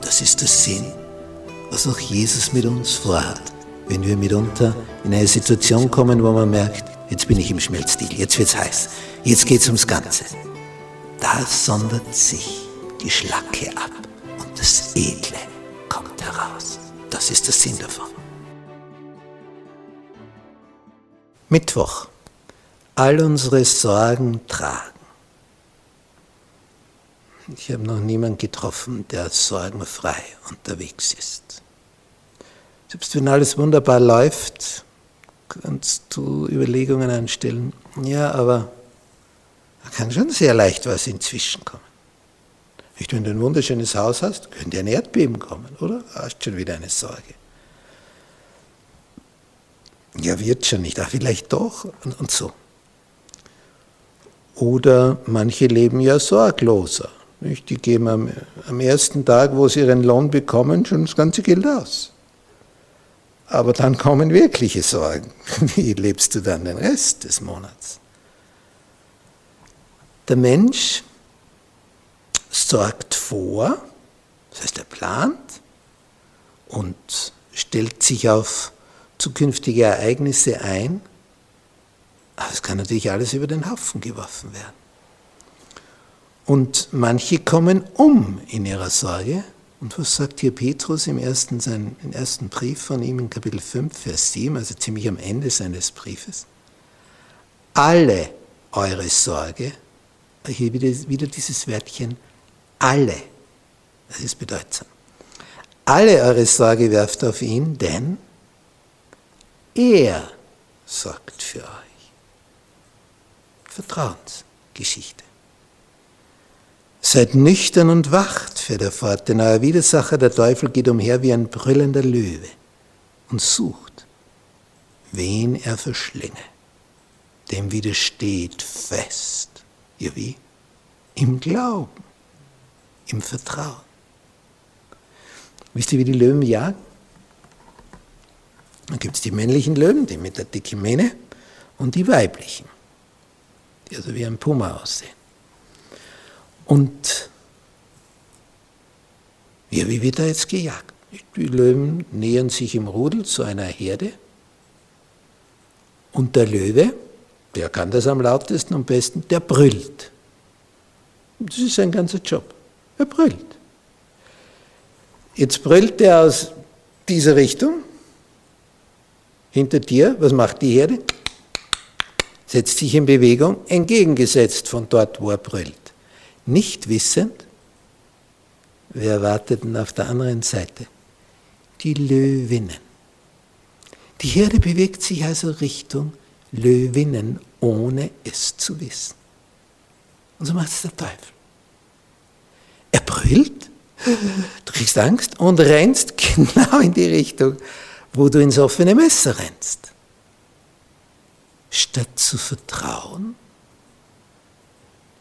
Das ist der Sinn, was auch Jesus mit uns vorhat, wenn wir mitunter in eine Situation kommen, wo man merkt, jetzt bin ich im Schmelzstil, jetzt wird's heiß, jetzt geht's ums Ganze. Da sondert sich die Schlacke ab und das Edle kommt heraus. Das ist der Sinn davon. Mittwoch. All unsere Sorgen tragen. Ich habe noch niemanden getroffen, der sorgenfrei unterwegs ist. Selbst wenn alles wunderbar läuft, kannst du Überlegungen anstellen. Ja, aber da kann schon sehr leicht was inzwischen kommen. Nicht, wenn du ein wunderschönes Haus hast, könnte ein Erdbeben kommen, oder? Hast schon wieder eine Sorge. Ja, wird schon nicht, ach, vielleicht doch und, und so. Oder manche leben ja sorgloser. Die geben am, am ersten Tag, wo sie ihren Lohn bekommen, schon das ganze Geld aus. Aber dann kommen wirkliche Sorgen. Wie lebst du dann den Rest des Monats? Der Mensch sorgt vor, das heißt er plant und stellt sich auf zukünftige Ereignisse ein, aber es kann natürlich alles über den Haufen geworfen werden. Und manche kommen um in ihrer Sorge. Und was sagt hier Petrus im ersten, seinen, im ersten Brief von ihm in Kapitel 5, Vers 7, also ziemlich am Ende seines Briefes? Alle eure Sorge, hier wieder, wieder dieses Wörtchen, alle, das ist bedeutsam. Alle eure Sorge werft auf ihn, denn er sorgt für euch. Vertrauensgeschichte. Seid nüchtern und wacht, fährt er fort, denn euer Widersacher, der Teufel, geht umher wie ein brüllender Löwe und sucht, wen er verschlinge. Dem widersteht fest. Ja, wie? Im Glauben, im Vertrauen. Wisst ihr, wie die Löwen jagen? Dann gibt es die männlichen Löwen, die mit der dicken Mähne, und die weiblichen, die also wie ein Puma aussehen. Und ja, wie wird da jetzt gejagt? Die Löwen nähern sich im Rudel zu einer Herde und der Löwe, der kann das am lautesten und besten, der brüllt. Das ist sein ganzer Job. Er brüllt. Jetzt brüllt er aus dieser Richtung hinter dir, was macht die Herde? Setzt sich in Bewegung, entgegengesetzt von dort, wo er brüllt. Nicht wissend, wer warteten auf der anderen Seite? Die Löwinnen. Die Herde bewegt sich also Richtung Löwinnen, ohne es zu wissen. Und so macht es der Teufel. Er brüllt, du kriegst Angst und rennst genau in die Richtung, wo du ins offene Messer rennst. Statt zu vertrauen,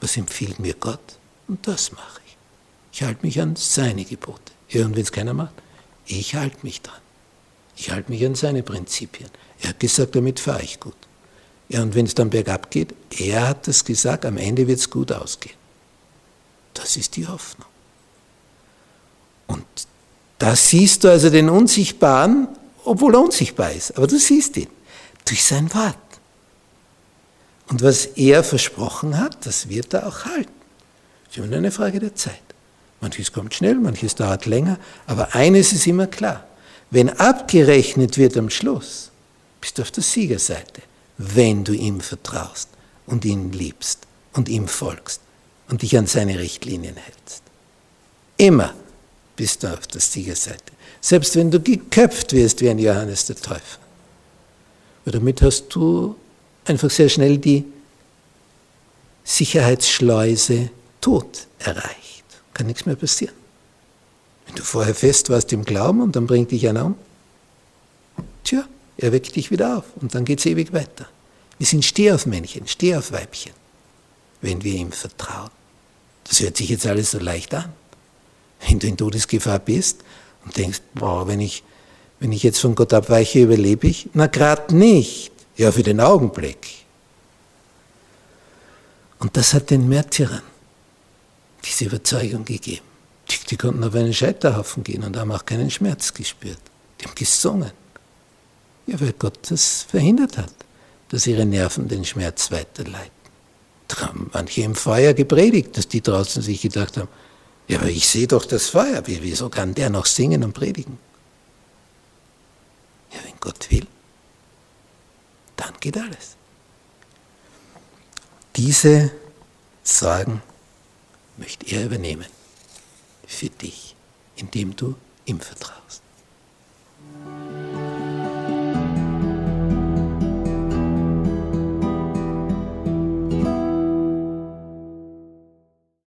was empfiehlt mir Gott? Und das mache ich. Ich halte mich an seine Gebote. Ja, und wenn es keiner macht, ich halte mich dran. Ich halte mich an seine Prinzipien. Er hat gesagt, damit fahre ich gut. Ja, und wenn es dann bergab geht, er hat das gesagt, am Ende wird es gut ausgehen. Das ist die Hoffnung. Und da siehst du also den Unsichtbaren obwohl er unsichtbar ist. Aber du siehst ihn durch sein Wort. Und was er versprochen hat, das wird er auch halten. Es ist immer eine Frage der Zeit. Manches kommt schnell, manches dauert länger, aber eines ist immer klar. Wenn abgerechnet wird am Schluss, bist du auf der Siegerseite, wenn du ihm vertraust und ihn liebst und ihm folgst und dich an seine Richtlinien hältst. Immer bist du auf der Siegerseite. Selbst wenn du geköpft wirst wie ein Johannes der Täufer. Weil damit hast du einfach sehr schnell die Sicherheitsschleuse tot erreicht. Kann nichts mehr passieren. Wenn du vorher fest warst im Glauben und dann bringt dich einer um, tja, er weckt dich wieder auf und dann geht es ewig weiter. Wir sind Stehaufmännchen, Stehaufweibchen, wenn wir ihm vertrauen. Das hört sich jetzt alles so leicht an. Wenn du in Todesgefahr bist und denkst, boah, wenn ich, wenn ich jetzt von Gott abweiche, überlebe ich? Na, gerade nicht. Ja, für den Augenblick. Und das hat den Märtyrern diese Überzeugung gegeben. Die, die konnten auf einen Scheiterhaufen gehen und haben auch keinen Schmerz gespürt. Die haben gesungen. Ja, weil Gott das verhindert hat, dass ihre Nerven den Schmerz weiterleiten. Da haben manche im Feuer gepredigt, dass die draußen sich gedacht haben, ja, aber ich sehe doch das Feuer, wieso kann der noch singen und predigen? Ja, wenn Gott will, geht alles. Diese Sorgen möchte er übernehmen für dich, indem du ihm vertraust.